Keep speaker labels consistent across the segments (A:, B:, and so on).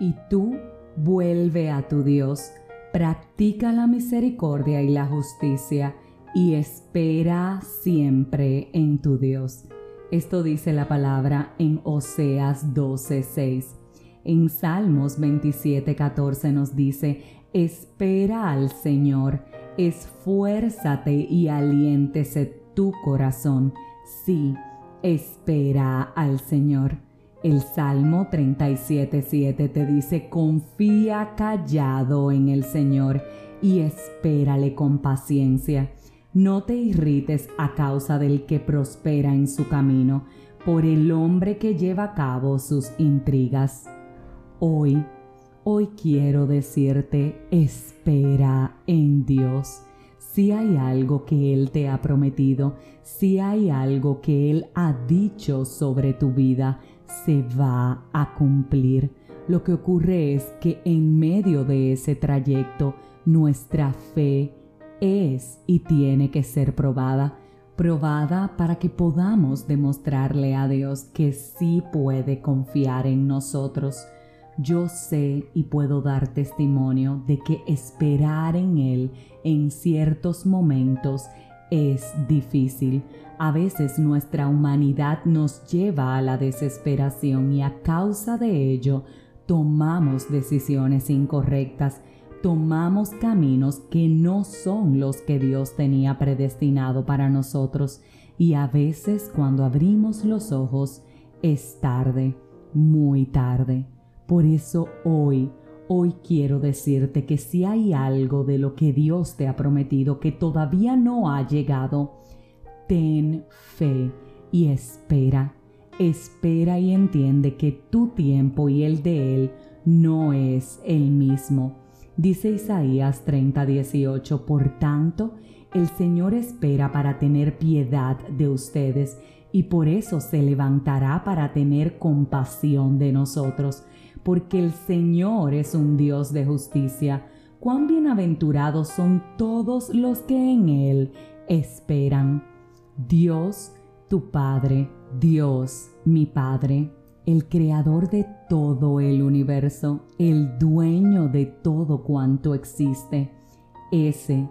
A: Y tú vuelve a tu Dios, practica la misericordia y la justicia y espera siempre en tu Dios. Esto dice la palabra en Oseas 12:6. En Salmos 27:14 nos dice, espera al Señor, esfuérzate y aliéntese tu corazón. Sí, espera al Señor. El Salmo 37.7 te dice, confía callado en el Señor y espérale con paciencia. No te irrites a causa del que prospera en su camino, por el hombre que lleva a cabo sus intrigas. Hoy, hoy quiero decirte, espera en Dios. Si hay algo que Él te ha prometido, si hay algo que Él ha dicho sobre tu vida, se va a cumplir. Lo que ocurre es que en medio de ese trayecto nuestra fe es y tiene que ser probada, probada para que podamos demostrarle a Dios que sí puede confiar en nosotros. Yo sé y puedo dar testimonio de que esperar en Él en ciertos momentos es difícil. A veces nuestra humanidad nos lleva a la desesperación y a causa de ello tomamos decisiones incorrectas, tomamos caminos que no son los que Dios tenía predestinado para nosotros y a veces cuando abrimos los ojos es tarde, muy tarde. Por eso hoy Hoy quiero decirte que si hay algo de lo que Dios te ha prometido que todavía no ha llegado, ten fe y espera. Espera y entiende que tu tiempo y el de Él no es el mismo. Dice Isaías 30:18, por tanto, el Señor espera para tener piedad de ustedes y por eso se levantará para tener compasión de nosotros porque el Señor es un Dios de justicia. Cuán bienaventurados son todos los que en Él esperan. Dios, tu Padre, Dios, mi Padre, el creador de todo el universo, el dueño de todo cuanto existe, ese,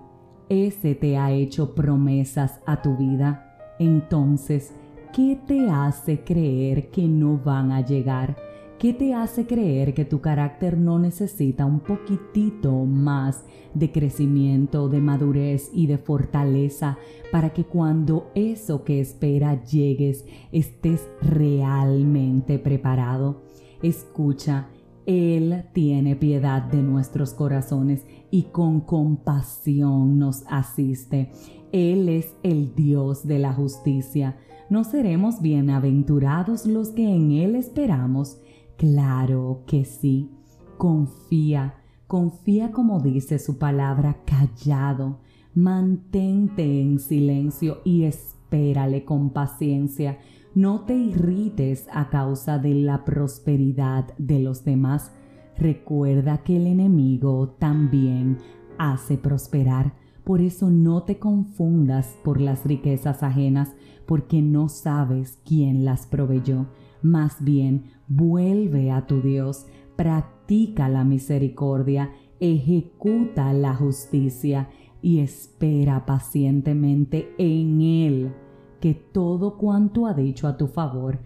A: ese te ha hecho promesas a tu vida. Entonces, ¿qué te hace creer que no van a llegar? ¿Qué te hace creer que tu carácter no necesita un poquitito más de crecimiento, de madurez y de fortaleza para que cuando eso que espera llegues estés realmente preparado? Escucha, Él tiene piedad de nuestros corazones y con compasión nos asiste. Él es el Dios de la justicia. ¿No seremos bienaventurados los que en Él esperamos? Claro que sí. Confía, confía como dice su palabra, callado. Mantente en silencio y espérale con paciencia. No te irrites a causa de la prosperidad de los demás. Recuerda que el enemigo también hace prosperar. Por eso no te confundas por las riquezas ajenas, porque no sabes quién las proveyó. Más bien, vuelve a tu Dios, practica la misericordia, ejecuta la justicia y espera pacientemente en Él que todo cuanto ha dicho a tu favor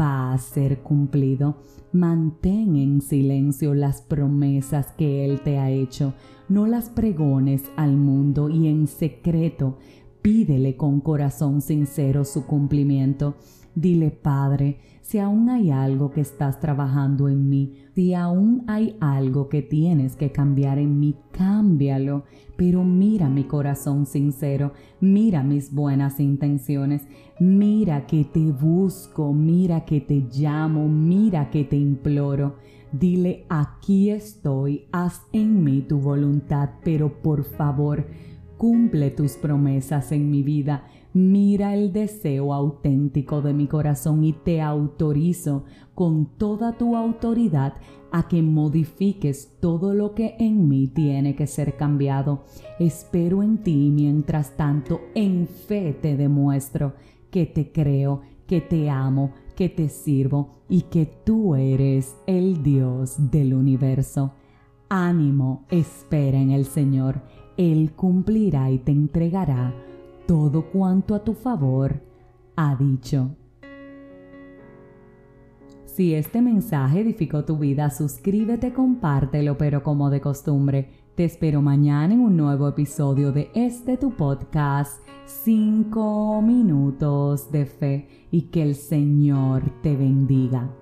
A: va a ser cumplido. Mantén en silencio las promesas que Él te ha hecho, no las pregones al mundo y en secreto pídele con corazón sincero su cumplimiento Dile, Padre, si aún hay algo que estás trabajando en mí, si aún hay algo que tienes que cambiar en mí, cámbialo. Pero mira mi corazón sincero, mira mis buenas intenciones, mira que te busco, mira que te llamo, mira que te imploro. Dile, aquí estoy, haz en mí tu voluntad, pero por favor, cumple tus promesas en mi vida Mira el deseo auténtico de mi corazón y te autorizo con toda tu autoridad a que modifiques todo lo que en mí tiene que ser cambiado. Espero en ti mientras tanto en fe te demuestro que te creo, que te amo, que te sirvo y que tú eres el Dios del universo. Ánimo, espera en el Señor. Él cumplirá y te entregará todo cuanto a tu favor ha dicho. Si este mensaje edificó tu vida, suscríbete, compártelo, pero como de costumbre, te espero mañana en un nuevo episodio de este tu podcast, 5 minutos de fe, y que el Señor te bendiga.